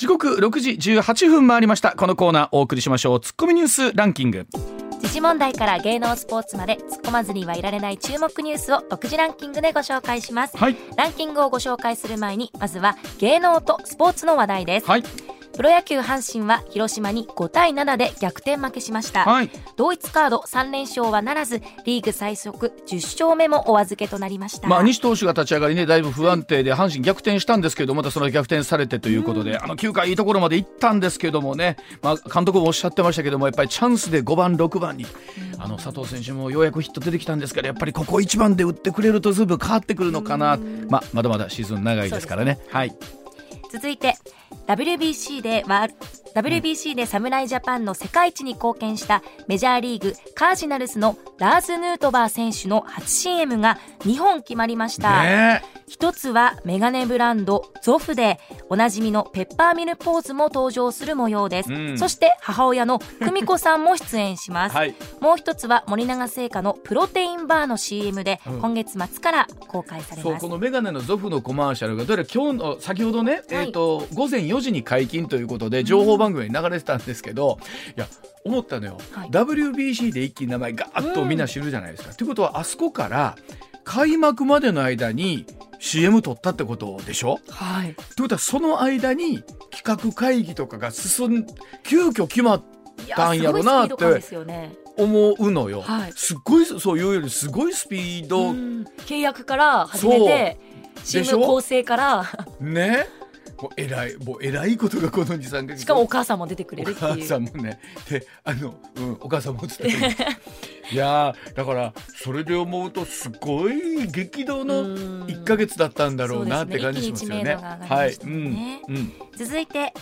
時刻6時18分回りました。このコーナーお送りしましょう。ツッコミニュースランキング。時事問題から芸能スポーツまで突っ込まずにはいられない注目ニュースを独自ランキングでご紹介します、はい。ランキングをご紹介する前にまずは芸能とスポーツの話題です、はいプロ野球阪神は広島に5対7で逆転負けしました、はい。同一カード3連勝はならずリーグ最速10勝目もお預けとなりました、まあ、西投手が立ち上がりねだいぶ不安定で阪神逆転したんですけどまたその逆転されてということで、あの9回いいところまで行ったんですけどもね、まあ、監督もおっしゃってましたけどもやっぱりチャンスで5番6番に、あの佐藤選手もようやくヒット出てきたんですけどやっぱりここ1番で打ってくれるとずいぶん変わってくるのかな、まあ、まだまだシーズン長いですからね。はい。続いて WBC でワール WBC で侍ジャパンの世界一に貢献したメジャーリーグカージナルスのラーズ・ヌートバー選手の初 CM が2本決まりました、ね一つはメガネブランドゾフでおなじみのペッパーミルポーズも登場する模様です、うん。そして母親の久美子さんも出演します、はい。もう一つは森永製菓のプロテインバーの CM でうん。今月末から公開されます、このメガネのゾフのコマーシャルがどれ今日の先ほどね、えー、と午前4時に解禁ということで情報番組に流れてたんですけど、いや思ったのよ、はい。WBC で一気に名前ガーッとみんな知るじゃないですか。ということはあそこから開幕までの間に CM 撮ったってことでしょ？はい。ということはその間に企画会議とかが進ん急遽決まったんやろなって思うのよ。はい。すっごいそういうよりすごいスピード、うん。契約から始めて CM ょ構成からね？もう偉いもう偉いことがこの23か月しかもお母さんも出てくれるお母っていう。さんもねであの、うん、お母さんも映ってる。いやーだからそれで思うとすごい激動のうん。1か月だったんだろうなって感じしますよね。ねね。はい、うん。うん。続いて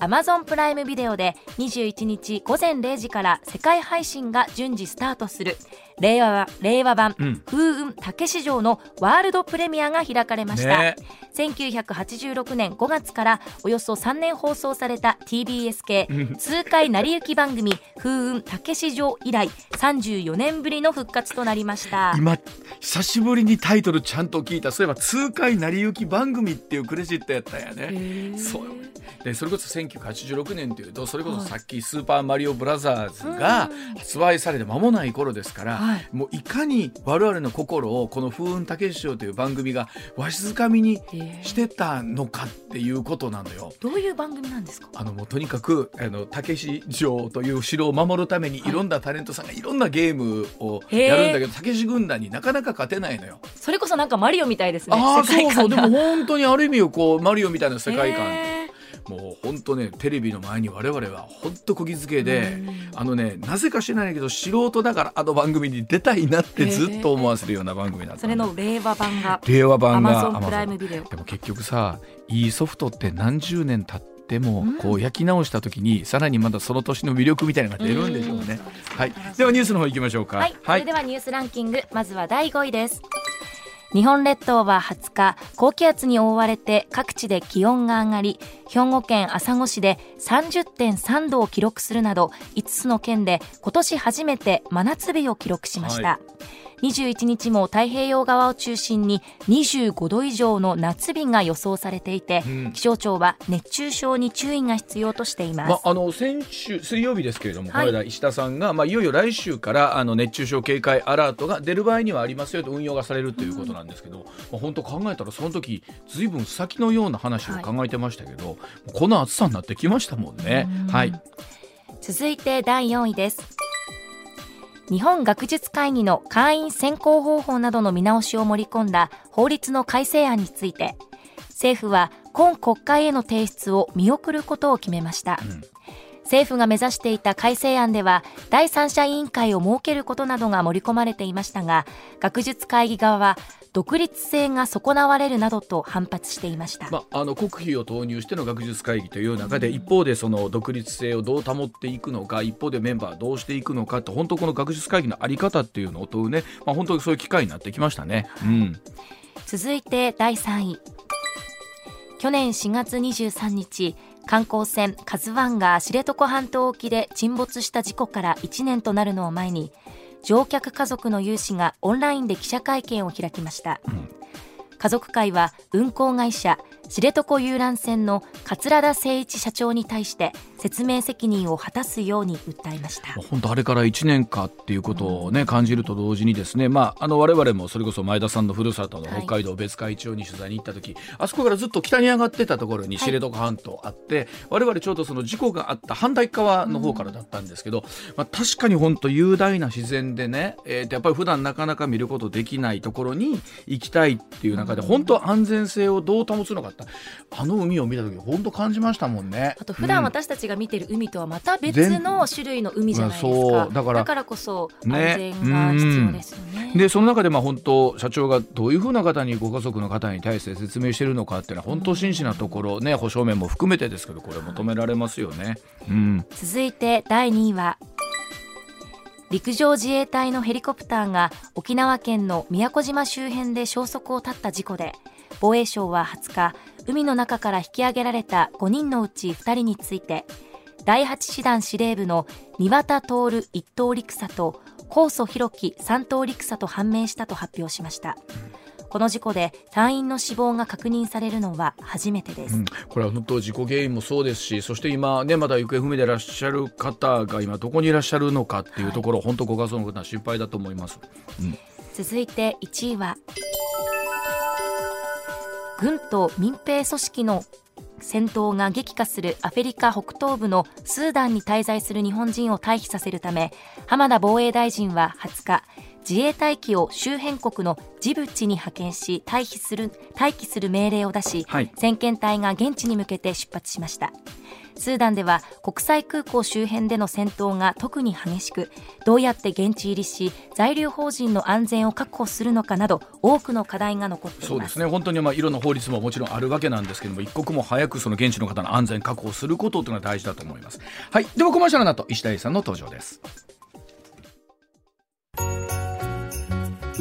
Amazon プライムビデオで21日午前0時から世界配信が順次スタートする。令和令和版、うん。風雲竹市場のワールドプレミアが開かれました、ね。1986年5月からおよそ3年放送された TBS 系うん。痛快成り行き番組風雲竹市場以来34年ぶりの復活となりました。今久しぶりにタイトルちゃんと聞いた。そういえば痛快成り行き番組っていうクレジットやったんやね。そうでそれこそ1986年というとそれこそさっき「スーパーマリオブラザーズ」が発売されて間もない頃ですから、はい。もういかに我々の心をこの「風雲竹師匠」という番組がわしづかみにしてたのかっていうことなのよ。どういう番組なんですか？あのもうとにかくあの竹市城という城を守るためにい。ろんなタレントさんがいろんなゲームをやるんだけど竹市軍団になかなか勝てないのよ。それこそなんかマリオみたいですね。あそうそう。でも本当にある意味こうマリオみたいな世界観もう本当ねテレビの前に我々は本当こぎつけでうん。あのねなぜか知らないけど素人だからあの番組に出たいなってずっと思わせるような番組だったそれの令和版が令和版が。Amazon プライムビデオ。でも結局さいいソフトって何十年経ってもうん。こう焼き直した時にさらにまだその年の魅力みたいなのが出るんでしょうね。はい、ではニュースの方行きましょうか。はい、それではニュースランキング。まずは第5位です日本列島は20日高気圧に覆われて各地で気温が上がり兵庫県朝来市で30.3度を記録するなど5つの県で今年初めて真夏日を記録しました、は21日も太平洋側を中心に25度以上の夏日が予想されていて、うん。気象庁は熱中症に注意が必要としています、まあ、あの先週水曜日ですけれども、はい。石田さんが、まあ、いよいよ来週からあの熱中症警戒アラートが出る場合にはありますよと運用がされるということなんですけど、まあ、本当考えたらその時ずいぶん先のような話を考えてましたけど、この暑さになってきましたもんね。うん。はい、続いて第4位です日本学術会議の会員選考方法などの見直しを盛り込んだ法律の改正案について政府は今国会への提出を見送ることを決めました、うん。政府が目指していた改正案では第三者委員会を設けることなどが盛り込まれていましたが学術会議側は独立性が損なわれるなどと反発していました、まあ、あの国費を投入しての学術会議という中で一方でその独立性をどう保っていくのか一方でメンバーどうしていくのかって本当この学術会議のあり方っていうのを問うね、まあ、本当にそういう機会になってきましたね。うん。続いて第3位。去年4月23日観光船「カズワンが知床半島沖で沈没した事故から1年となるのを前に乗客家族の有志がオンラインで記者会見を開きました、ん。家族会は運航会社知床遊覧船の桂田精一社長に対して説明責任を果たすように訴えました。本当あれから1年かっていうことをね、感じると同時にですね、まあ、あの我々もそれこそ前田さんのふるさとの北海道別海町に取材に行った時、はい、あそこからずっと北に上がってたところに知床半島あって、はい、我々ちょうどその事故があった反対側の方からだったんですけど、うん、まあ、確かに本当雄大な自然でね、えー、やっぱり普段なかなか見ることできないところに行きたいっていう中で、本当安全性をどう保つのかってあの海を見た時本当感じましたもんね。あと普段私たちが見てる海とはまた別の種類の海じゃないですか？そうだからだからこそ安全が必要ですよね。ねでその中でまあ本当社長がどういうふうな方にご家族の方に対して説明しているのかっていうのは本当真摯なところね保証面も含めてですけどこれ求められますよね。うん、続いて第2位は陸上自衛隊のヘリコプターが沖縄県の宮古島周辺で消息を絶った事故で防衛省は20日海の中から引き上げられた5人のうち2人について第8師団司令部の三綿徹一等陸佐と高祖弘樹三等陸佐と判明したと発表しました。この事故で隊員の死亡が確認されるのは初めてです、うん、これは本当事故原因もそうですしそして今ねまだ行方不明でいらっしゃる方が今どこにいらっしゃるのかっていうところ、はい、本当ご家族の方は心配だと思います、うん、続いて1位は軍と民兵組織の戦闘が激化するアフリカ北東部のスーダンに滞在する日本人を退避させるため浜田防衛大臣は20日自衛隊機を周辺国のジブチに派遣し退避する待機する命令を出し、はい、先遣隊が現地に向けて出発しましたスーダンでは国際空港周辺での戦闘が特に激しくどうやって現地入りし在留邦人の安全を確保するのかなど多くの課題が残っています。そうですね。本当にまあいろんな法律ももちろんあるわけなんですけども一刻も早くその現地の方の安全確保することというのが大事だと思います。はい。ではコマーシャルの後石田英さんの登場です。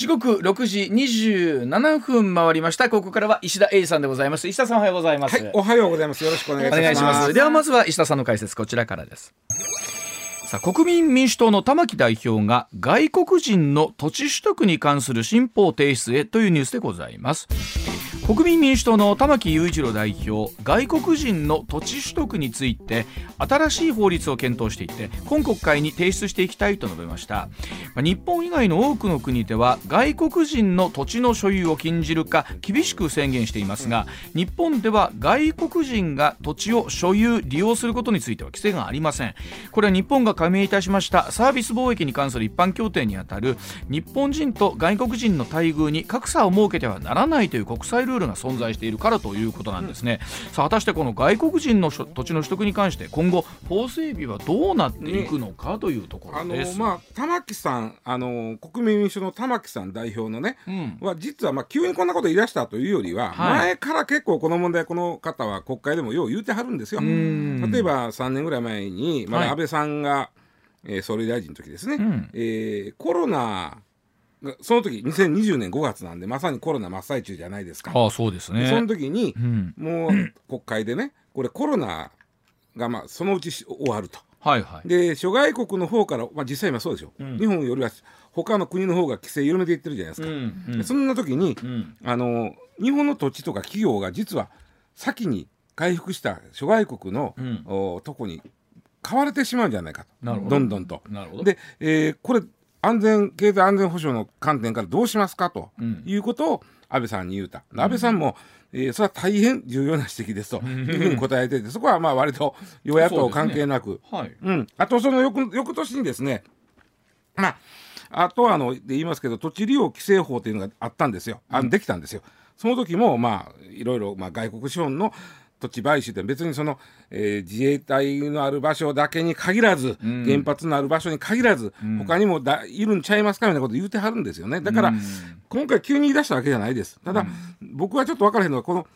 時刻六時二十七分回りました。ここからは石田英さんでございます。石田さんおはようございます、はい、おはようございます。よろしくお願いします。ではまずは石田さんの解説こちらからです。さあ国民民主党の玉木代表が外国人の土地取得に関する新法提出へというニュースでございます国民民主党の玉木雄一郎代表外国人の土地取得について新しい法律を検討していて今国会に提出していきたいと述べました。日本以外の多くの国では外国人の土地の所有を禁じるか厳しく宣言していますが日本では外国人が土地を所有利用することについては規制がありません。これは日本が加盟いたしましたサービス貿易に関する一般協定にあたる日本人と外国人の待遇に格差を設けてはならないという国際ルールルが存在しているからということなんですね、うん、さあ果たしてこの外国人の土地の取得に関して今後法整備はどうなっていくのかというところです、ね、あのまあ玉木さんあの国民民主の玉木さん代表のね、うん、は実はまあ急にこんなこと言い出したというよりは、はい、前から結構この問題この方は国会でもよう言うてはるんですよ。例えば3年ぐらい前に、まあ、安倍さんが、はい、えー、総理大臣の時ですね、うん、えー、コロナその時2020年5月なんでまさにコロナ真っ最中じゃないですか。あそうですね。その時に、うん、もう国会でねこれコロナがまあそのうち終わると。はいはい、で諸外国の方から、まあ、実際今そうですよ、うん、日本よりは他の国の方が規制緩めていってるじゃないですか、うんうん、そんな時に、うん、あの日本の土地とか企業が実は先に回復した諸外国の、うん、おとこに買われてしまうんじゃないかと。ど。んどんと。で、えー、これ安全経済安全保障の観点からどうしますかということを安倍さんに言うた、うん、安倍さんも、えー、それは大変重要な指摘ですというふうに答えててそこはまあ割と与野党関係なく、ね。はい。うん、あとその翌翌年にですねまああとはあので言いますけど土地利用規制法というのがあったんですよ、あできたんですよ。その時もまあいろいろまあ外国資本の土地買収って別にその、えー、自衛隊のある場所だけに限らず、うん、原発のある場所に限らず、うん、他にもだいるんちゃいますかみたいなこと言うてはるんですよねだから、うん、今回急に言い出したわけじゃないですただ、僕はちょっと分からへんのはこの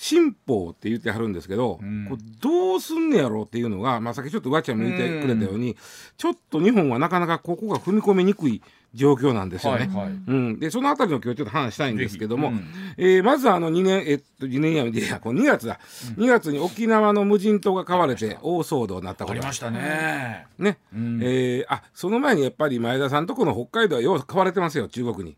新法って言ってはるんですけど、うん。これどうすんねやろうっていうのが、まあ、さっきちょっとわちゃんも言ってくれたように、ちょっと日本はなかなかここが踏み込みにくい状況なんですよね。はいはい。うん、でそのあたりの今日ちょっと話したいんですけども、ぜひえーまずあの2年えっと2年やめていやこの2月だ、2月に沖縄の無人島が買われて大騒動になったことありましたね。ね、うん。えーあその前にやっぱり前田さんとこの北海道はよう買われてますよ中国に。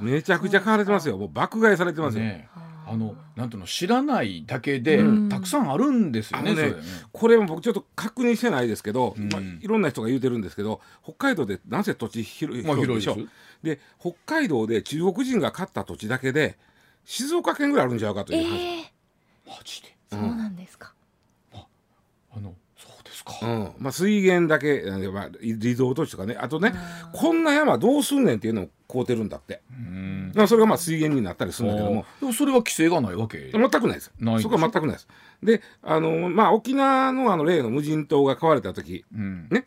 めちゃくちゃ買われてますよ。もう爆買いされてますよ、ねあのなんていうの知らないだけで、うんたくさんあるんですよね。ねこれも僕ちょっと確認してないですけど、うんまあ、いろんな人が言うてるんですけど北海道でなぜ土地広いまあ広いでしょで北海道で中国人が買った土地だけで静岡県ぐらいあるんちゃうかという話、ええマジで。そうなんですか。ですか。うん。まあ、水源だけ、えーまあ、リリゾート地とかね。あとねこんな山どうすんねんっていうのを買うてるんだって、うん。まあ、それがまあ水源になったりするんだけども。でもそれは規制がないわけ？全くないです。ないそこは全くないです。であのまあ沖縄のあの例の無人島が買われた時うん。ね。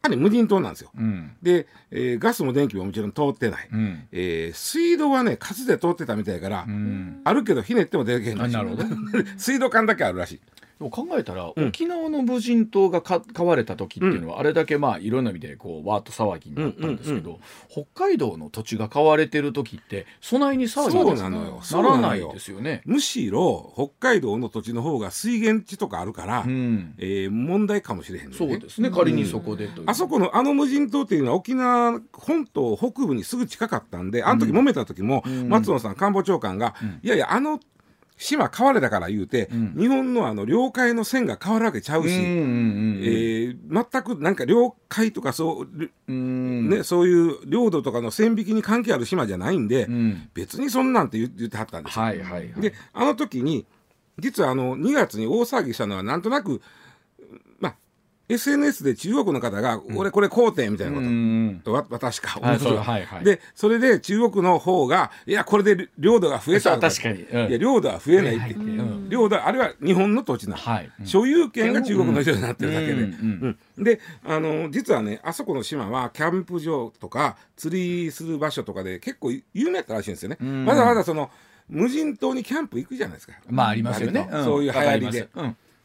あれ無人島なんですよ。うん。で、えーガスも電気ももちろん通ってない、うん。えー水道はね数で通ってたみたいから、うん。あるけどひねっても出てけへんらしい。水道管だけあるらしい。でも考えたら、うん。沖縄の無人島がか買われた時っていうのは、あれだけまあいろんな意味でこうわーっと騒ぎになったんですけど、北海道の土地が買われてる時って備えに騒ぎそうになのよ。ならないですよね。むしろ北海道の土地の方が水源地とかあるから、うん、えー問題かもしれへんね。そうですね、仮にそこでという。あそこのあの無人島っていうのは沖縄本島北部にすぐ近かったんであの時揉めた時も、うん。松野さん官房長官が、うん。いやいやあの島変われたから言うて、うん日本のあの領海の線が変わるわけちゃうし、うんうんうんえー全くなんか領海とかそう、うんね、そういう領土とかの線引きに関係ある島じゃないんで、うん別にそんなんて言言ってはったんですよ。はいはいはい。であの時に実はあの2月に大騒ぎしたのはなんとなくまあ SNS で中国の方が「俺これ買うてん」みたいなうこと、私か、同じよはいはい。でそれで中国の方が「いやこれで領土が増えた確かに。うん。いや領土は増えないって、うん。領土はあれは日本の土地なの、はい。うん。所有権が中国の人になってるだけで、うんであの実はねあそこの島はキャンプ場とか釣りする場所とかで結構有名だったらしいんですよね、うん。わざわざその無人島にキャンプ行くじゃないですか。まあありますよね。そういう流行りで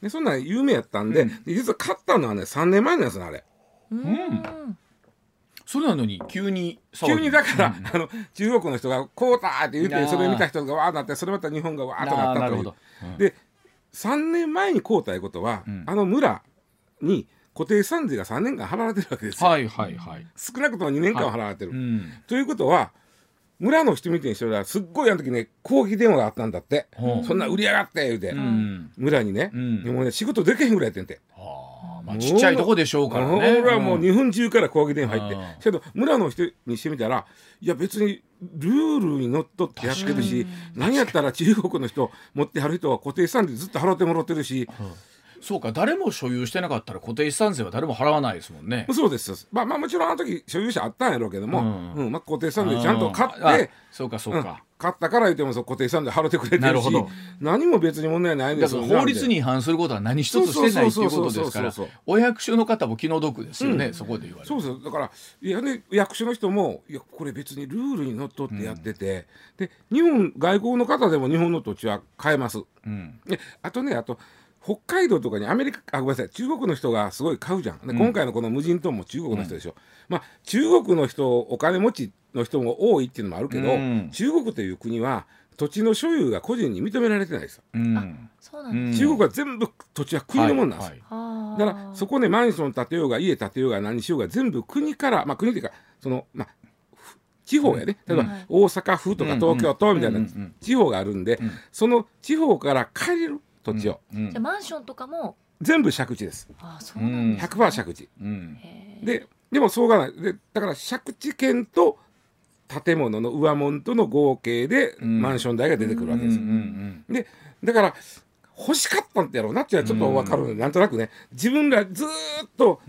でそんなん有名やったんで,、で実は買ったのはね3年前なんですよあれ。うん。それなのに急に急にだから、あの中国の人が「こうだ!」って言ってそれ見た人がわーなってそれまた日本がわーっとなったという。あーなるほど。うん。で3年前に買うたいうことは、うん。あの村に固定資産税が3年間払われてるわけですよ、はいはいはい。少なくとも2年間は払われてる、うん。ということは村の人見てにしてはすっごいあの時ね抗議電話があったんだって、そんな売り上がって言うて、うん。村にね、うん。でもね仕事できへんぐらいやってんて。まあちっちゃいとこでしょうからね。俺はもううん日本中から抗議電話入って、けど村の人にしてみたらいや別にルールにのっとってやってるし何やったら中国の人持ってはる人は固定資産税ずっと払ってもらってるし、そうか誰も所有してなかったら固定資産税は誰も払わないですもんね。そうです。まあまあもちろんあの時所有者あったんやろうけども、うん。うん。まあ、固定資産税ちゃんと買あって。そうかそううん。か。買ったから言ってもそう固定資産税払ってくれてるしなるほど。何も別に問題ないんですよ。だから法律に違反することは何一つしてないっていうことですからお役所の方も気の毒ですよね、そこで言われる。そうそう。だからいや、ね、役所の人もいやこれ別にルールにのっとってやってて、で日本外国の方でも日本の土地は買えます。うん。であとねあと北海道とかにアメリカあごめんなさい。中国の人がすごい買うじゃん。で、今回のこの無人島も中国の人でしょ、まあ中国の人お金持ちの人も多いっていうのもあるけど、うん。中国という国は土地の所有が個人に認められてないですよ、うん。そうなんです。中国は全部土地は国のもんなんです。よ、はい。はい。だからそこでマンション建てようが家建てようが何しようが全部国からまあ国っていうかそのまあふ地方やね。例えばはい大阪府とか東京都みたいなうんうんうん地方があるんでん。その地方から借りる土地を。うんじゃあマンションとかも。全部借地です。あーそうなんです。100%借地。ででもそうがない。でだから借地権と建物の上門との合計でん。マンション代が出てくるわけです。うんうんでだから欲しかったんだろうなっていうのはちょっと分かる、なんとなくね。自分らずーっと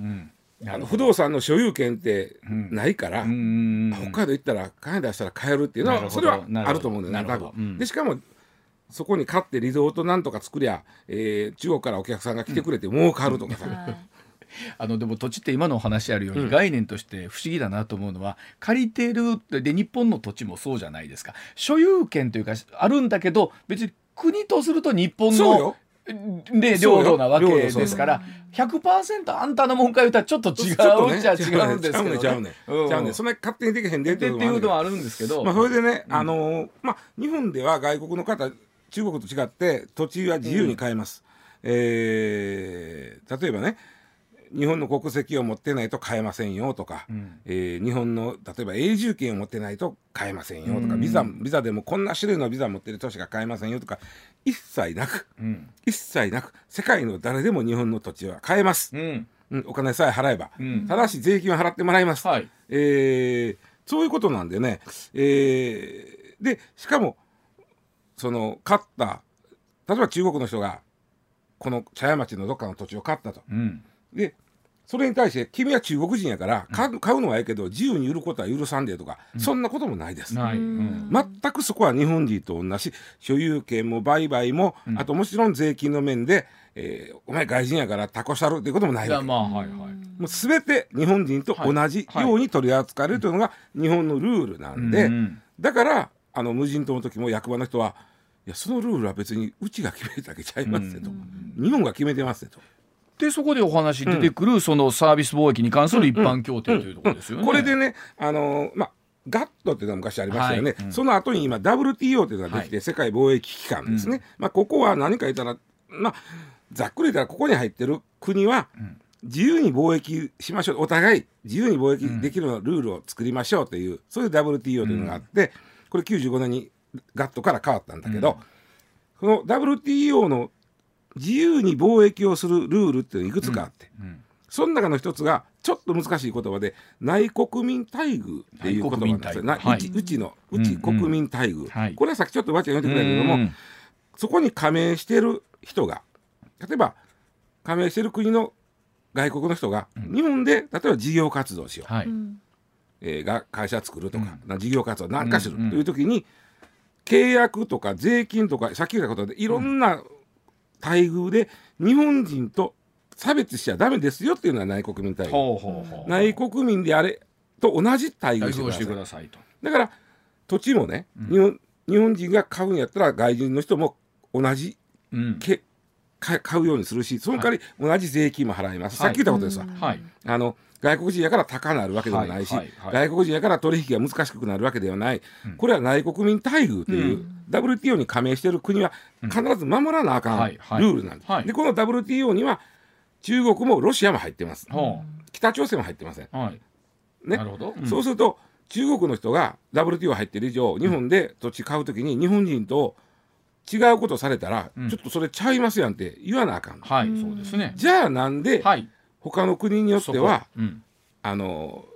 あの不動産の所有権ってないから、北海道行ったら金出したら買えるっていうのはそれはあると思うんだよなんとなくなるほど。うん。でしかもそこに買ってリゾートなんとか作りゃ、えー中国からお客さんが来てくれて儲かるとかさ、はい。あのでも土地って今のお話あるように、概念として不思議だなと思うのは借りてるで日本の土地もそうじゃないですか。所有権というかあるんだけど別に国とすると日本のそうよ。で領土なわけですから100%あんたのもんか言うたらちょっと違うちょっとね。っちゃ違うんですけどね。ちゃうね。ちゃうね。うん。ちゃうね。そんな勝手にできへんでってていうのはあるんですけど、まあ、それでね、あのーまあ、日本では外国の方中国と違って土地は自由に買えます、えー例えばね日本の国籍を持ってないと買えませんよとか、ん。えー日本の例えば永住権を持ってないと買えませんよとか、うん。ビザビザでもこんな種類のビザ持ってる人しか買えませんよとか一切なくうん。一切なく世界の誰でも日本の土地は買えます、うん。うん、お金さえ払えば、うん。ただし税金は払ってもらいます、はい。えーそういうことなんでね、えーでしかもその買った例えば中国の人がこの茶屋町のどっかの土地を買ったと。うん。でそれに対して君は中国人やから買う買うのはええけど自由に売ることは許さんでとか、そんなこともないです。ううん。ん全くそこは日本人と同じ。所有権も売買も、うん。あともちろん税金の面で、えーお前外人やからタコしたるっていうこともないいわけ。やまあはいはい。もう全て日本人と同じように取り扱われるというのが日本のルールなんで、うん。だからあの無人島の時も役場の人はいやそのルールは別にうちが決めただけちゃいますよと、日本が決めてますよと。でそこでお話出てくる、そのサービス貿易に関する一般協定というところですよね。これでね、あのーまあ、ガットっていうのが昔ありましたよね、はい。うんその後に今 WTO というのができて、は世界貿易機関ですね、まあ、ここは何か言ったら、まあ、ざっくり言ったらここに入ってる国はん。自由に貿易しましょう。お互い自由に貿易できるルールを作りましょうという、そういう WTO というのがあって、これ95年にガットから変わったんだけど、この WTO の自由に貿易をするルールっていうのがいくつかあって、うんその中の一つがちょっと難しい言葉で内国民待遇っていう言葉なんですよ。な内国民待遇。はい。うちうちのううんうん。ち国民待遇、はい。これはさっきちょっとわちゃ言ってくれたけども、うん。そこに加盟してる人が例えば加盟してる国の外国の人が、日本で例えば事業活動しよう、はい、えーが会社作るとか、な事業活動なんかするうんうんという時に、契約とか税金とかさっき言ったことでいろんな待遇で日本人と差別しちゃダメですよっていうのは内国民待遇。内国民であれと同じ待遇してくださいと。だから土地もね、日本日本人が買うんやったら外人の人も同じうん。けか買うようにするしその代わり同じ税金も払います、さっき言ったことですわ、はい。あの外国人やから高なるわけでもないし、はい。はい。はい外国人やから取引が難しくなるわけではない、これは内国民待遇という、WTO に加盟している国は必ず守らなあかんルールなんです、はい。でこの WTO には中国もロシアも入ってます。ほ北朝鮮も入ってません。うはい。ね。なるほど。うん。そうすると中国の人が WTO 入ってる以上日本で土地買うときに日本人と違うことされたら、うん。ちょっとそれちゃいますやんって言わなあかん、はい。そうですね。じゃあなんではい。他の国によっては、うん。あの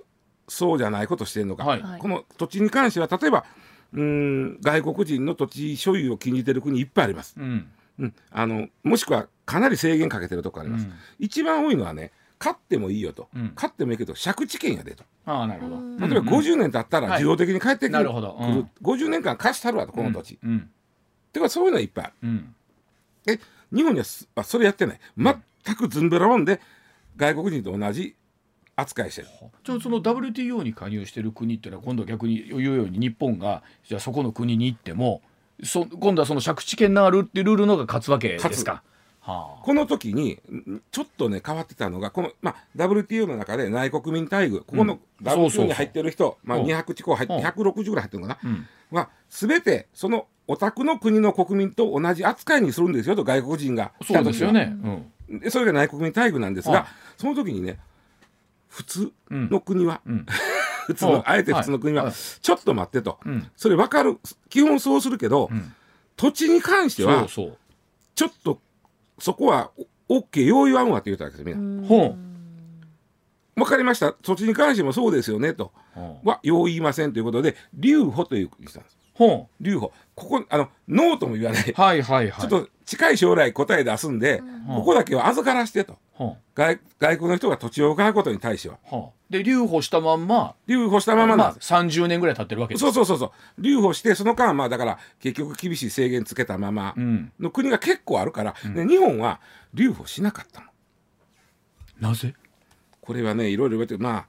そうじゃないことしてるのか、はい。はい。この土地に関しては例えばうーん外国人の土地所有を禁じてる国いっぱいあります、うん。うん、あのもしくはかなり制限かけてるとこあります、うん。一番多いのはね買ってもいいよと、うん。買ってもいいけど借地権やでと。ああなるほど。うん。例えば50年経ったらはい。自動的に帰ってくる,、なるほど。うん。来る50年間貸したるわとこの土地、うんてかそういうのはいっぱいある。うん。え日本にはすあそれやってない。全くずんべらもんで外国人と同じ扱いしてる。じゃあその WTO に加入している国っていうのは今度は逆に言うように日本がじゃあそこの国に行ってもそ今度はその借地権のあるっていうルールのが勝つわけですか。はあ。この時にんちょっとね変わってたのがこの、まあ、WTO の中で内国民待遇ここの WTO に入ってる人、まあ、うん200地方入ってうん。160ぐらい入ってるのかな、うん。は全てそのお宅の国の国民と同じ扱いにするんですよと外国人が。来そうた時はですよね。うん。でそれが内国民待遇なんですはいがその時にね普通うんの国は、うん。普通はい。のあえて普通の国は、はい。ちょっと待ってと、うん。それ分かる基本そうするけど、ん。土地に関してはそうそう。ちょっとそこはお OK よう言わんわって言うたわけですみんな。ほ分かりました。土地に関してもそうですよねと。ほはよう言いませんということで留保というにしたんです。ほ留保。ここあのノーとも言わない、はいはいはい。ちょっと近い将来答え出すんで、ここだけは預からしてと。ほ外外国の人が土地を買うことに対しては。うほう。で留保したまんま留保したまままあなんです、30年ぐらい経ってるわけです。そうそうそうそう。留保してその間まあだから結局厳しい制限つけたままうん。の国が結構あるから、で日本は留保しなかったの。なぜ？これはねいろいろ言われてまあ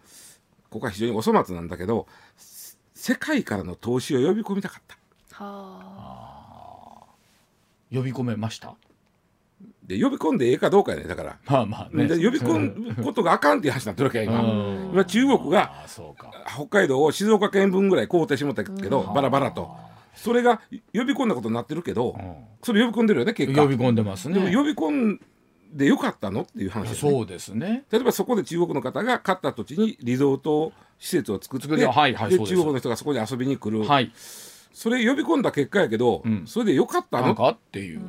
ここは非常にお粗末なんだけど世界からの投資を呼び込みたかった。は呼び込めました？で呼び込んでええかどうかやねだから、まあまあね。で呼び込むことがあかんっていう話になってるわけや今。うん。今中国があそうか。北海道を静岡県分ぐらい買うてしまったけど、バラバラと。それが呼び込んだことになってるけど、それ呼び込んでるよね結果。呼び込んでますね。でも呼び込んでよかったのっていう話ですね。そうですね。例えばそこで中国の方が買った土地にリゾート施設を作ってはいはいで中国の人がそこに遊びに来る、はい。それ呼び込んだ結果やけど、ん。それでよかったの？かっていう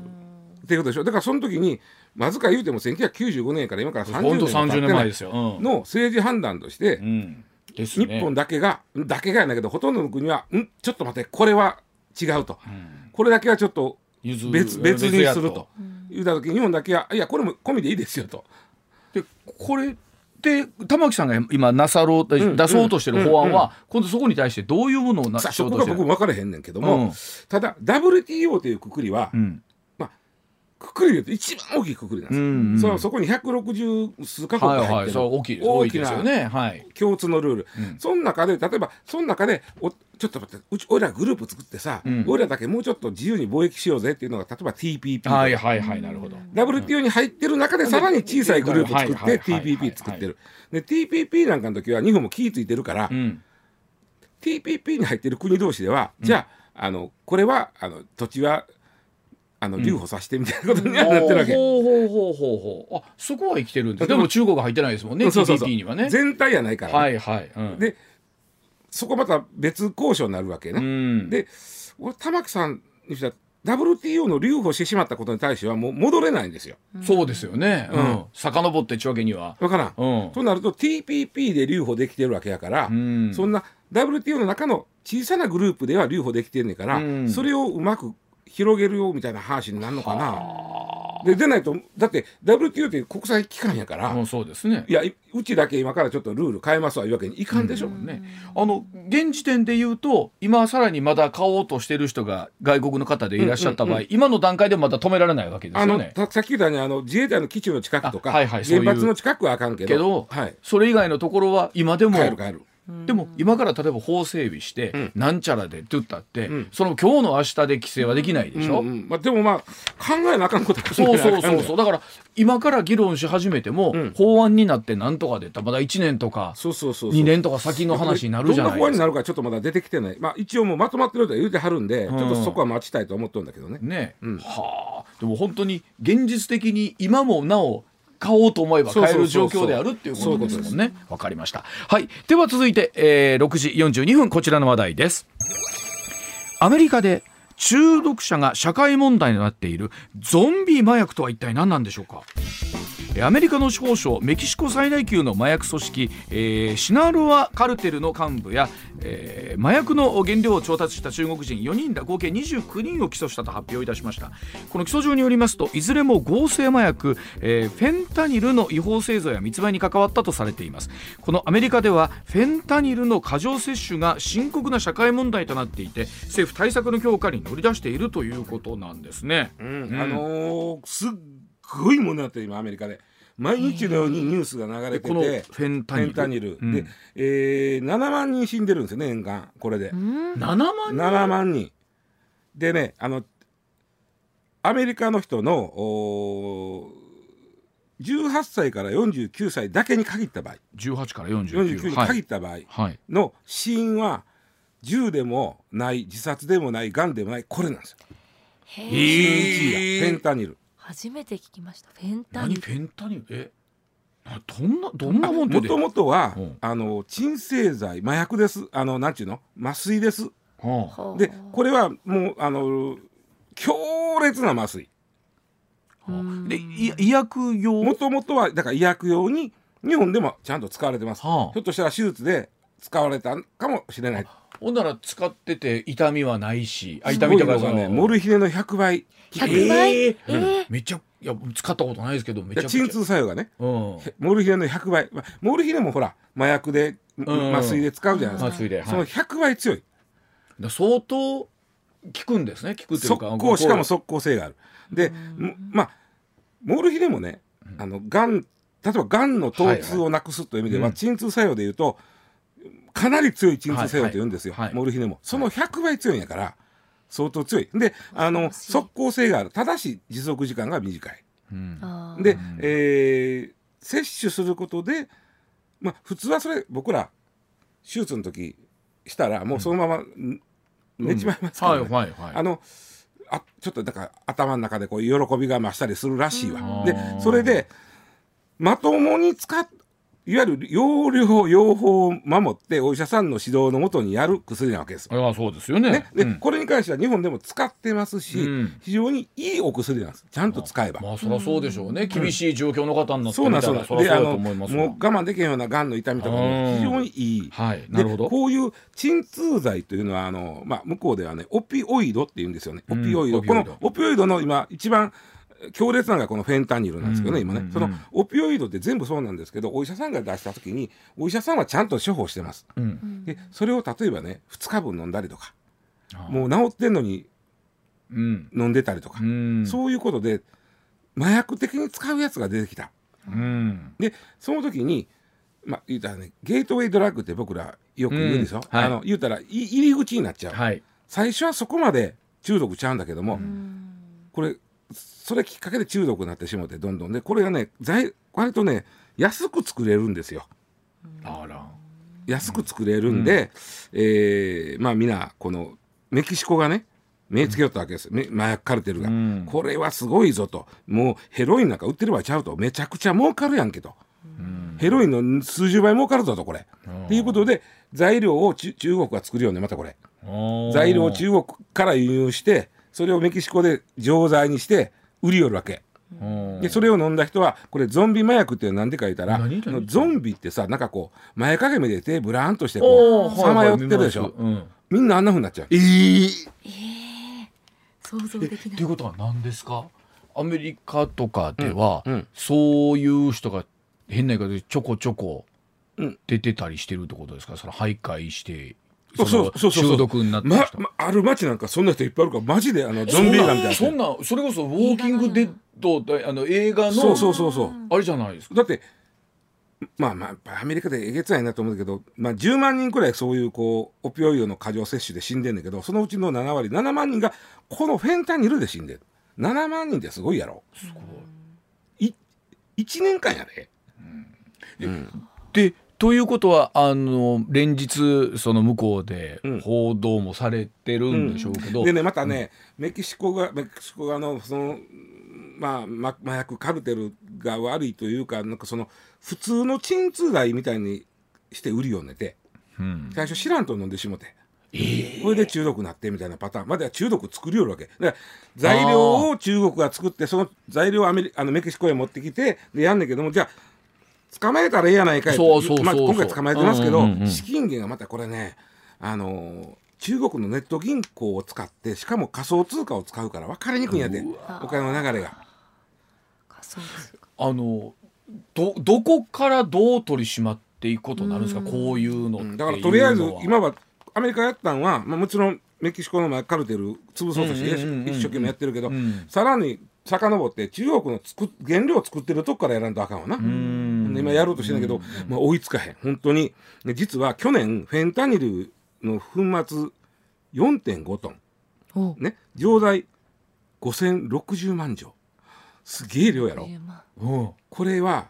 ていうことでしょ？だからその時にまずか言うても1995年から今から30本当年も経って30年ない前ですよ、うん。の政治判断として、うん。です日ね本だけがだけがやないけどほとんどの国はん？ちょっと待ってこれは違うと、これだけはちょっと別別にやすると。言うた時に日本だけはいやこれも込みでいいですよと。でこれで玉木さんが今なさろう、ん出そうとしてる法案は、うん今度そこに対してどういうものをなさそうこが僕分からへんねんけども、うん。ただ WTO というくくりは、うんくくりで言うと一番大きいくくりなんですよ。うんうん。そこに160数カ国はいはい。入ってる、大きいです多大きなねはい。共通のルール、うん。その中で例えばその中でおちょっと待ってうち俺らグループ作ってさ、うん。俺らだけもうちょっと自由に貿易しようぜっていうのが例えば TPP はいはいはいなるほど。WTO に入ってる中でさらに小さいグループ作って TPP 作ってる。で TPP なんかの時は日本も気ぃついてるから、うん、TPP に入ってる国同士では、じゃああのこれはあの土地はあの留保させてみたいなことにはなってるわけ。ほうほうほうほうほうあそこは生きてるんですでも中国は入ってないですもんねそうそうそう TPP にはね。全体やないからね、はいはい、うん、でそこまた別交渉になるわけね。うん。で俺玉木さんにしたら WTO の留保してしまったことに対してはもう戻れないんですよ。そうですよね、ううん。ん、遡ってっちゅうわけには。わからん。うん。となると TPP で留保できてるわけやから、うん。そんな WTO の中の小さなグループでは留保できてんねんから、うん。それをうまく広げるよみたいな話になるのかな。ででないとだって WTO って国際機関やから、うんそうですねいやいうちだけ今からちょっとルール変えますわいうわけにいかんでしょ。ね、あの現時点で言うと今さらにまだ買おうとしてる人が外国の方でいらっしゃった場合、今の段階でまだ止められないわけですあのよね。たさっき言ったようにあの自衛隊の基地の近くとか、あはいはい原発の近くはあかんけどけど、はい、それ以外のところは今でも帰る帰る。でも今から例えば法整備して、ん。なんちゃらでって言ったって、ん。その今日の明日で規制はできないでしょ、うんうんまあ、でもまあ考えなあかんことそうそうそうそう。だから今から議論し始めても、ん。法案になってなんとかでまだ1年とかそうそうそうそう。2年とか先の話になるじゃないどんな法案ですか。になるかちょっとまだ出てきてない。まあ一応もうまとまってるとは言うてはるんで、ちょっとそこは待ちたいと思ってるんだけどね。ね、うん。はあ。でも本当に現実的に今もなお買おうと思えば買える状況であるっていうことですもんね。わかりました。はい。では続いて、えー、6時42分こちらの話題です。アメリカで中毒者が社会問題になっているゾンビ麻薬とは一体何なんでしょうか？えーアメリカの司法省メキシコ最大級の麻薬組織、えーシナロアカルテルの幹部や、えー麻薬の原料を調達した中国人4人ら合計29人を起訴したと発表いたしました。この起訴状によりますといずれも合成麻薬、えーフェンタニルの違法製造や密売に関わったとされています。このアメリカではフェンタニルの過剰摂取が深刻な社会問題となっていて政府対策の強化に乗り出しているということなんですね、うんうん。あのーすっごいものになってる今アメリカで。毎日のようにニュースが流れてて、このフェンタニル。フェンタニル、うん。で、えー、7万人死んでるんですよね年間これで、7万人？7万人。でねあのアメリカの人のおー18歳から49歳だけに限った場合。18から49 49にはい。限った場合はい。の死因は銃でもない自殺でもないがんでもないこれなんですよ。へええ死因1位がフェンタニル初めて聞きました。フェンタニル。何？フェンタニル？え？などんなどんなもんでもともとは、うん。あの鎮静剤麻薬です。あのなんちゅうの？麻酔です。はほう。でこれはもうあの強烈な麻酔。あ。はあでい医薬用？もともとはだから医薬用に日本でもちゃんと使われてます、はあ。ひょっとしたら手術で使われたかもしれない。ほんなら使ってて痛みはないしあす痛みとかね。のモルヒネの100倍。100倍？えー？えー？めっちゃいや使ったことないですけどめちゃくちゃ。で鎮痛作用がねうん。モルヒネの100倍、まあモルヒネもほら麻薬で、ん。麻酔で使うじゃないですか、麻酔ではい。その100倍強い。だ相当効くんですね効くというか。速攻しかも速攻性がある。でもまあモルヒネもねあのがん例えばがんの疼痛をなくすという意味では、はいはい鎮痛作用でいうとかなり強い鎮痛作用と言うんですよ、はいはい。モルヒネも。その100倍強いんやから相当強い。であの速効性があるただし持続時間が短い。うん、で、えー、摂取することで、まあ、普通はそれ僕ら手術の時したらもうそのまま寝ちまいますから、ね、あのあちょっとだから頭の中でこう喜びが増したりするらしいわ。でそれでまともに使っいわゆる用量用法を守ってお医者さんの指導のもとにやる薬なわけです。あそうですよね。ねで、うん、これに関しては日本でも使ってますし、うん、非常にいいお薬なんです。ちゃんと使えば。まあそりゃそうでしょうね。厳しい状況の方になってみたら、うん、そりゃそうだと思います。もう我慢できへんようながんの痛みとかも非常にいい。はい。なるほど。こういう鎮痛剤というのはあのまあ向こうではねオピオイドって言うんですよね。オピオイド。このオピオイドの今一番強烈なのがこのフェンタニルなんですけどね、今ね、そのオピオイドって全部そうなんですけどお医者さんが出した時にお医者さんはちゃんと処方してます、うん、でそれを例えばね2日分飲んだりとかもう治ってんのに飲んでたりとか、うん、そういうことで麻薬的に使うやつが出てきた、うん、でその時にまあ言うたらねゲートウェイドラッグって僕らよく言うんですよ、はい、あの言うたら入り口になっちゃう、はい、最初はそこまで中毒ちゃうんだけども、これそれきっかけで中毒になってしまってどんどんでこれがね割とね安く作れるんですよ。あら。安く作れるんで、うん、えー、まあ皆このメキシコがね目つけよったわけです、うん、麻薬カルテルが、うん、これはすごいぞと。もうヘロインなんか売ってる場合ちゃうと。めちゃくちゃ儲かるやんけと、うん、ヘロインの数十倍儲かるぞとこれ。っていうことで材料を中国が作るよねまたこれ。材料を中国から輸入してそれをメキシコで錠剤にして売りよるわけ。でそれを飲んだ人はこれゾンビ麻薬って何で書いたらゾンビってさなんかこう前かがみで手ブラーンとしてこうさまよってるでしょ、うん、みんなあんなふうになっちゃう。えー、えー、想像できない。ということは何ですか？アメリカとかでは、うんうん、そういう人が変な言い方でちょこちょこ出てたりしてるってことですか？その徘徊してそうそうそう中毒になってまま、ある街なんかそんな人いっぱいあるからマジであのゾンビ映画みたいなそんなそれこそ「ウォーキング・デッド」あの映画のそうそうそうそう。あれじゃないですか。だってまあまあアメリカでえげつないなと思うけど、まあ、10万人くらいそういうこうオピオイドの過剰摂取で死んでんだけどそのうちの7割7万人がこのフェンタニルで死んでる7万人ってすごいやろ。すごい。い1年間やで、うん、でということはあの連日その向こうで報道もされてるんでしょうけど、うん、でねまたね、うん、メキシコがメキシコ側のそのまあ麻薬カルテルが悪いというかなんかその普通の鎮痛剤みたいにして売るようになって、うん、最初知らんと飲んでしもて。えー、これで中毒になってみたいなパターン。までは中毒作りよるわけ。だから材料を中国が作ってその材料をアメリあのメキシコへ持ってきてでやんねんけどもじゃあ捕まえたらええやないかいそうそうまあ、今回捕まえてますけど、うんうんうん、資金源がまたこれねあの中国のネット銀行を使ってしかも仮想通貨を使うから分かりにくいんやでお金の流れが。あのどどこからどう取り締まっていくことになるんですか？こういうの、うん、だからとりあえず今はアメリカやったんは、まあ、もちろんメキシコのカルテル潰そうとして一生懸命やってるけど、うん、さらに遡って中国のつく原料を作ってるとこからやらんとあかんわな。今やろうとしてんだけど、まあ、追いつかへん。本当に。実は去年フェンタニルの粉末4.5トン、ね、錠剤5060万錠。すげえ量やろ、これは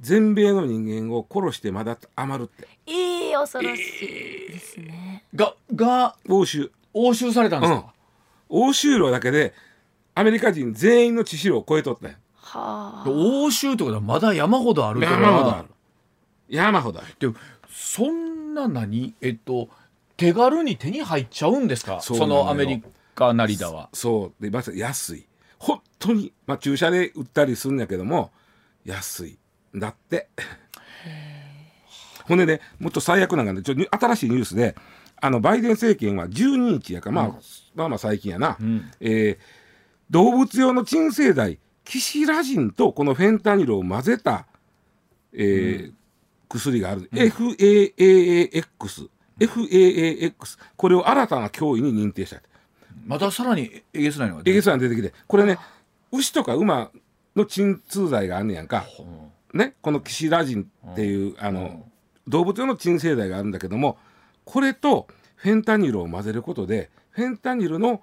全米の人間を殺してまだ余るって。ええー、恐ろしいですね、えー、がが押収。押収されたんですか、うん、押収量だけでアメリカ人全員の致死量を超えとったんはあ、欧州ってことはまだ山ほどある山ほどある。山ほどある。でそんな何？えっと手軽に手に入っちゃうんですか？そのアメリカ成田は。そう。でまず安い。本当にまあ注射で売ったりするんだけども安い。だって。ほんでねもっと最悪なんかねちょ新しいニュースであのバイデン政権は12日やか、まあ、うん、まあまあ最近やな、うん、えー動物用の鎮静剤キシラジンとこのフェンタニルを混ぜた、えー、うん、薬がある、うん、FAAAX FAAX これを新たな脅威に認定した。またさらにえげつないのがえげつないの出てきて。これね牛とか馬の鎮痛剤があんねやんか、ね、このキシラジンっていうあの動物用の鎮静剤があるんだけどもこれとフェンタニルを混ぜることでフェンタニルの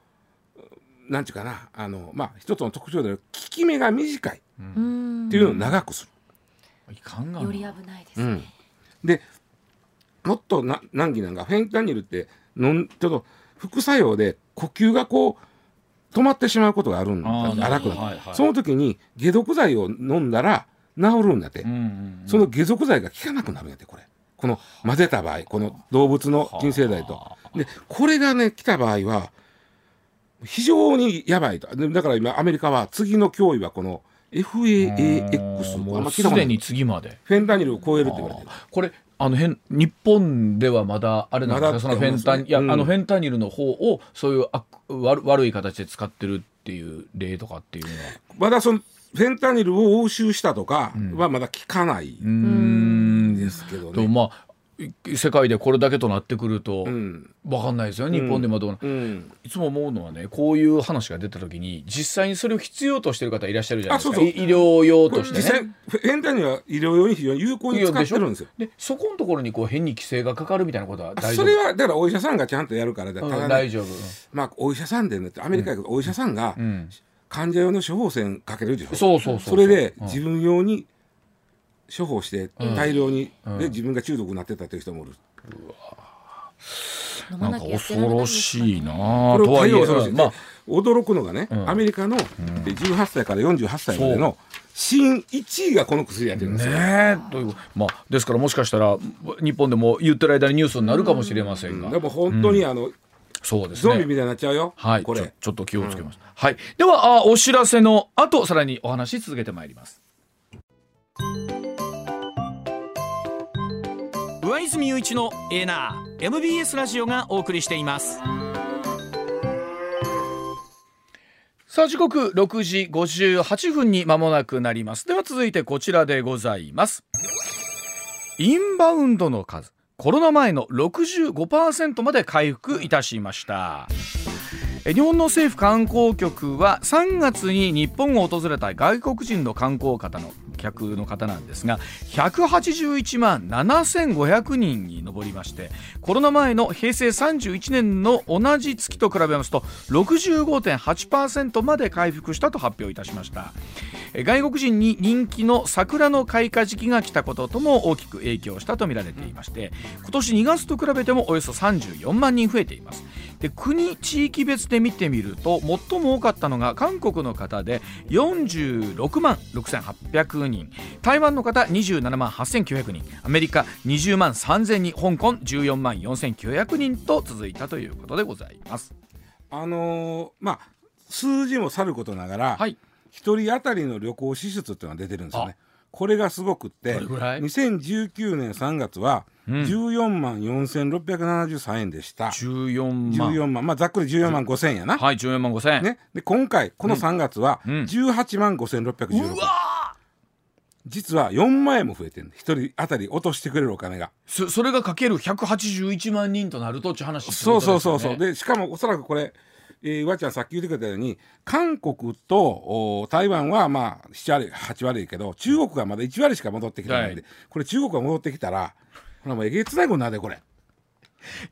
なんていうかなあの、まあ、一つの特徴である効き目が短いっていうのを長くする。より危ないですね。うん、でもっとな難儀なんかフェンタニルってのんちょっと副作用で呼吸がこう止まってしまうことがあるんだ。荒くなって、はいはい、その時に解毒剤を飲んだら治るんだって、うんうんうん、その解毒剤が効かなくなるんやってこれ。この混ぜた場合この動物の鎮静剤と。でこれがね来た場合は非常にやばいと。だから今アメリカは次の脅威はこの FAAX もうすでに次まで。フェンタニルを超えるって言われてる。これあの辺日本ではまだあれなんですか、そのフェンタいや、うん、あのフェンタニルの方をそういうあ悪悪い形で使ってるっていう例とかっていうのは。まだそのフェンタニルを押収したとかはまだ聞かないん。ですけどね。うん、まあ世界でこれだけとなってくると分かんないですよ、うん、日本でもどうな、うん、いつも思うのはねこういう話が出た時に実際にそれを必要としてる方いらっしゃるじゃないですか。医療用として、ね、実際変態には医療用に非常に有効に使ってるんですよでそこのところにこう変に規制がかかるみたいなことは大丈夫？それはだからお医者さんがちゃんとやるからだ。から、ね、大丈夫。まあお医者さんでねアメリカお医者さんが患者用の処方箋かけるでしょ、そうそうそうそれで自分用に処方して大量に、で自分が中毒になってたという人もおる。なんか恐ろしいなこれ対応恐ろしい、まあ、驚くのがね、うん、アメリカの18歳から48歳までの死因1位がこの薬やってるんですよ。ねというまあ、ですからもしかしたら日本でも言ってる間にニュースになるかもしれませんが、うん、でも本当にあの、そうですね。ゾンビみたいになっちゃうよ。はい。これちょっと気をつけます。はい。ではあお知らせの後さらにお話続けてまいります。上泉雄一のエナー MBS ラジオがお送りしています。さあ時刻6時58分に間もなくなります。では続いてこちらでございます。インバウンドの数コロナ前の65%まで回復いたしました。日本の政府観光局は3月に日本を訪れた外国人の観光方の客の方なんですが181万7500人に上りましてコロナ前の平成31年の同じ月と比べますと65.8%まで回復したと発表いたしました。外国人に人気の桜の開花時期が来たこととも大きく影響したとみられていまして今年2月と比べてもおよそ34万人増えています。で国地域別で見てみると最も多かったのが韓国の方で46万6800人。台湾の方27万8900人。アメリカ20万3000人。香港14万4900人と続いたということでございます。あのー、まあ数字もさることながら、はい、1人当たりの旅行支出っていうのが出てるんですよねこれがすごくって2019年3月は14万4673円でした。14万。14万。まあざっくり14万5千円やな。はい、14万5千円。ね。で、今回、この3月は18万5616円。うわ実は4万円も増えてるんで1人当たり落としてくれるお金がそそれがかける181万人となるとって話、ね、そうそうそうそうでしかもおそらくこれえー、わちゃんさっき言ってくれたように韓国と台湾はまあ7割8割いけど中国がまだ1割しか戻ってきてないんで、はい、これ中国が戻ってきたらほらもうえげつないことなでこれ。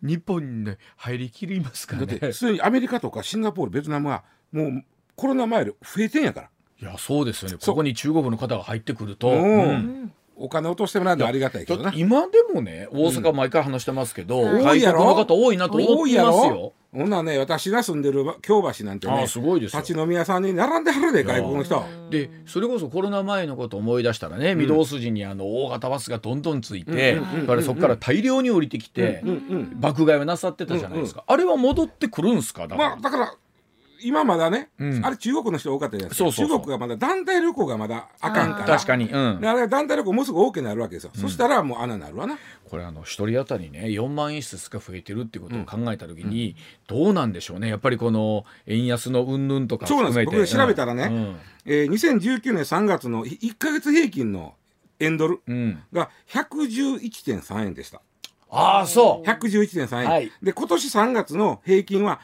日本に、入りきりますからね。だってすでにアメリカとかシンガポールベトナムはもうコロナ前より増えてんやから。いやそうですよね。ここに中国の方が入ってくると。うん。お金落としてもらうのはありがたいけどな。今でもね大阪毎回話してますけど、うん、外国の方多いなと思ってますよほんなね私が住んでる京橋なんてねすごいです立ち飲み屋さんに並んではるで外国の人。でそれこそコロナ前のこと思い出したらね、うん、御堂筋にあの大型バスがどんどんついて、うん、そこから大量に降りてきて、爆買いをなさってたじゃないですか、あれは戻ってくるんすか？だから今まだね、うん、あれ中国の人多かったじゃないですか。中国がまだ団体旅行がまだあかんから。確かに、うん、あれ団体旅行もうすぐ OK になるわけですよ、うん、そしたらもう穴になるわな。これあの一人当たりね4万円ずつが増えてるっていうことを考えた時に、どうなんでしょうね。やっぱりこの円安の云々とかそうなんです。僕調べたらね、うん、えー、2019年3月の1か月平均の円ドルが111.3円でした、ああそう。111.3円、はい、で今年3月の平均は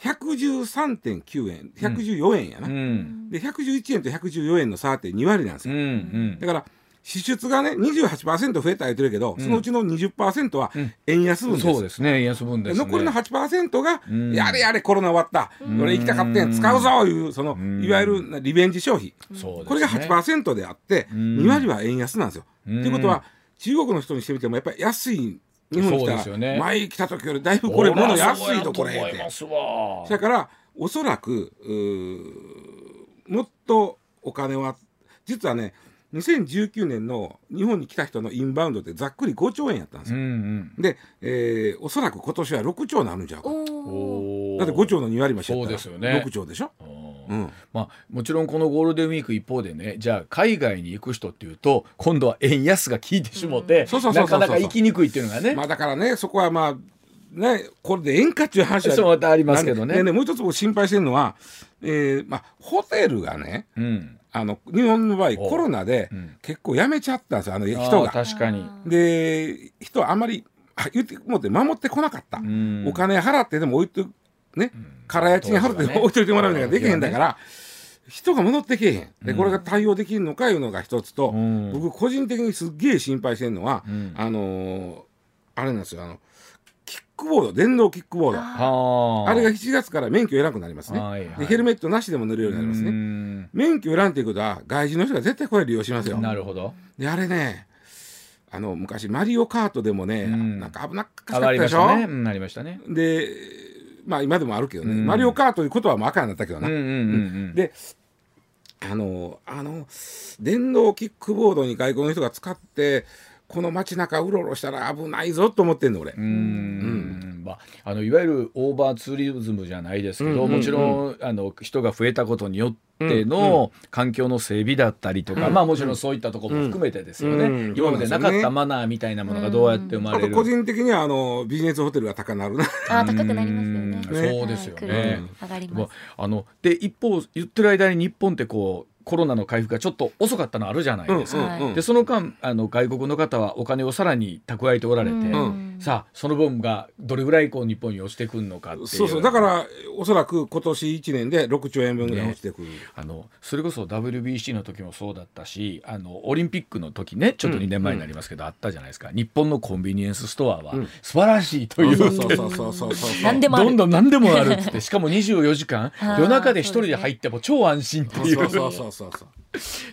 113.9円114円やな、うん、で111円と114円の差って2割なんですよ、うんうん、だから支出がね28%増えた言ってるけど、そのうちの20%は円安分です、そうですね円安分です、ね、残りの8%が、やれやれコロナ終わった、俺行きたかってん使うぞいうその、いわゆるリベンジ消費、これが8%であって、2割は円安なんですよ。ということは中国の人にしてみてもやっぱり安い日本に来た、ね、前来た時よりだいぶこれ物安いとこれって。それからおそらくもっとお金は実はね2019年の日本に来た人のインバウンドってざっくり5兆円やったんですよ。うんうん、で、えー、おそらく今年は6兆になるんじゃうか。だって5兆の2割増しやったら6兆でしょ。うん、まあ、もちろんこのゴールデンウィーク一方でねじゃあ海外に行く人っていうと今度は円安が効いてしもて、なかなか行きにくいっていうのがね。まあ、だからねそこはまあね、これで円かっていう話はそうありますけどね。ねもう一つ僕心配してるのは、えーまあ、ホテルがね、うん。あの日本の場合コロナで結構やめちゃったんですよあの人が。確かに。で人はあんまり言ってもって守ってこなかった、お金払ってでも置いてね。空家賃払って置いといてもらうのができへんだから。人が戻ってけえへん。でこれが対応できるのかいうのが一つと、僕個人的にすっげえ心配してるのは、あのあれなんですよ。あのックボード電動キックボード。あれが7月から免許いらなくなりますね、はいはい、でヘルメットなしでも乗れるようになりますね。免許いらんっていうことは外人の人が絶対これ利用しますよ。なるほど。であれねあの昔マリオカートでもね、ん、なんか危なかったでしょ？ありましたね。でまあ今でもあるけどね、マリオカートいうことはもう赤になったけどな、であのあの電動キックボードに外国の人が使ってこの街中うろうろしたら危ないぞと思ってんの俺。うん。うん。まあ、あのいわゆるオーバーツーリズムじゃないですけど、うんうんうん、もちろんあの人が増えたことによっての環境の整備だったりとか、うん、まあもちろんそういったところも含めてですよね、うん。うん、今までなかったマナーみたいなものがどうやって生まれる、個人的にはあのビジネスホテルが高なるな。あ高くなりますよね。そうですよね、上がりますあので一方言ってる間に日本ってこうコロナの回復がちょっと遅かったのあるじゃないですか。でその間あの外国の方はお金をさらに蓄えておられて、さあその分がどれぐらいこう日本に落ちてくるのかっていう。そうそう。だからおそらく今年1年で6兆円分ぐらい落ちてくる、ね、あのそれこそ WBC の時もそうだったしあのオリンピックの時ねちょっと2年前になりますけど、あったじゃないですか。日本のコンビニエンスストアは素晴らしいという、そうそうそうそう何でもどんどん何でもあるっってしかも24時間夜中で一人で入っても超安心っていうそうそうそうそうそう。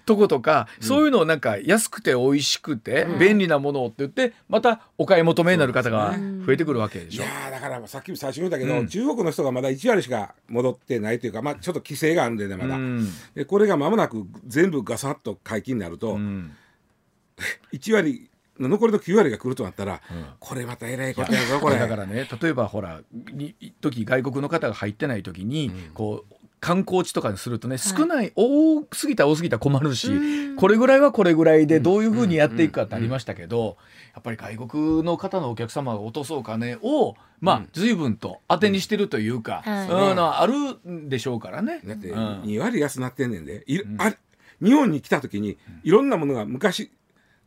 とことか、そういうのをなんか安くて美味しくて便利なものをって言ってまたお買い求めになる方が増えてくるわけでしょ。いやだからさっきも最初に言ったけど、うん、中国の人がまだ1割しか戻ってないというか、まあ、ちょっと規制があるんでねまだ、うん、でこれがまもなく全部ガサッと解禁になると、うん、1割残りの9割が来るとなったら、うん、これまたえらいことやぞこれ。だからね例えばほら時外国の方が入ってない時に、こう観光地とかにするとね少ない、はい、多すぎた多すぎた困るしこれぐらいはこれぐらいでどういうふうにやっていくかってありましたけどやっぱり外国の方のお客様が落とそう金をまあ随分と当てにしてるというか、うん、あるんでしょうからね。だって2割安なってんねんで、いあ日本に来た時にいろんなものが昔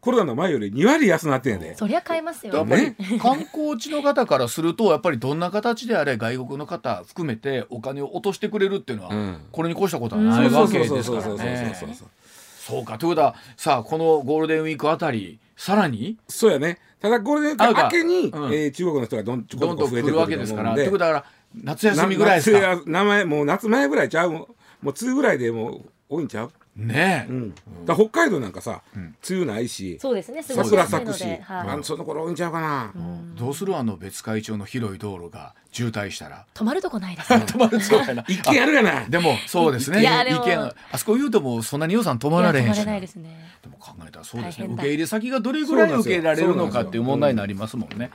コロナの前より2割安なってんで、そりゃ買えますよ。ね。観光地の方からするとやっぱりどんな形であれ外国の方含めてお金を落としてくれるっていうのは、これに越したことはないわけですからね。そうか。ということはさあこのゴールデンウィークあたりさらに？そうやね。ただゴールデンウィーク明けに、うん、えー、中国の人がどんどんどん増えてくるわけですからということだから夏休みぐらいですか？名前もう夏前ぐらいちゃう？もう梅雨ぐらいでもう多いんちゃう？ねえ、うん、だ北海道なんかさ、梅雨ないしそうですね桜咲くし、はい、あその頃多いんちゃうかな、どうするあの別海町の広い道路が渋滞したら。止まるとこないです、ね、止まるとこないな。一軒あるかな。でもそうですね。一軒あそこ言うともそんなに予算止まられへんしな。いですね。でも考えたらそうですね。受け入れ先がどれぐらい受け入れられるのかっていう問題になりますもんね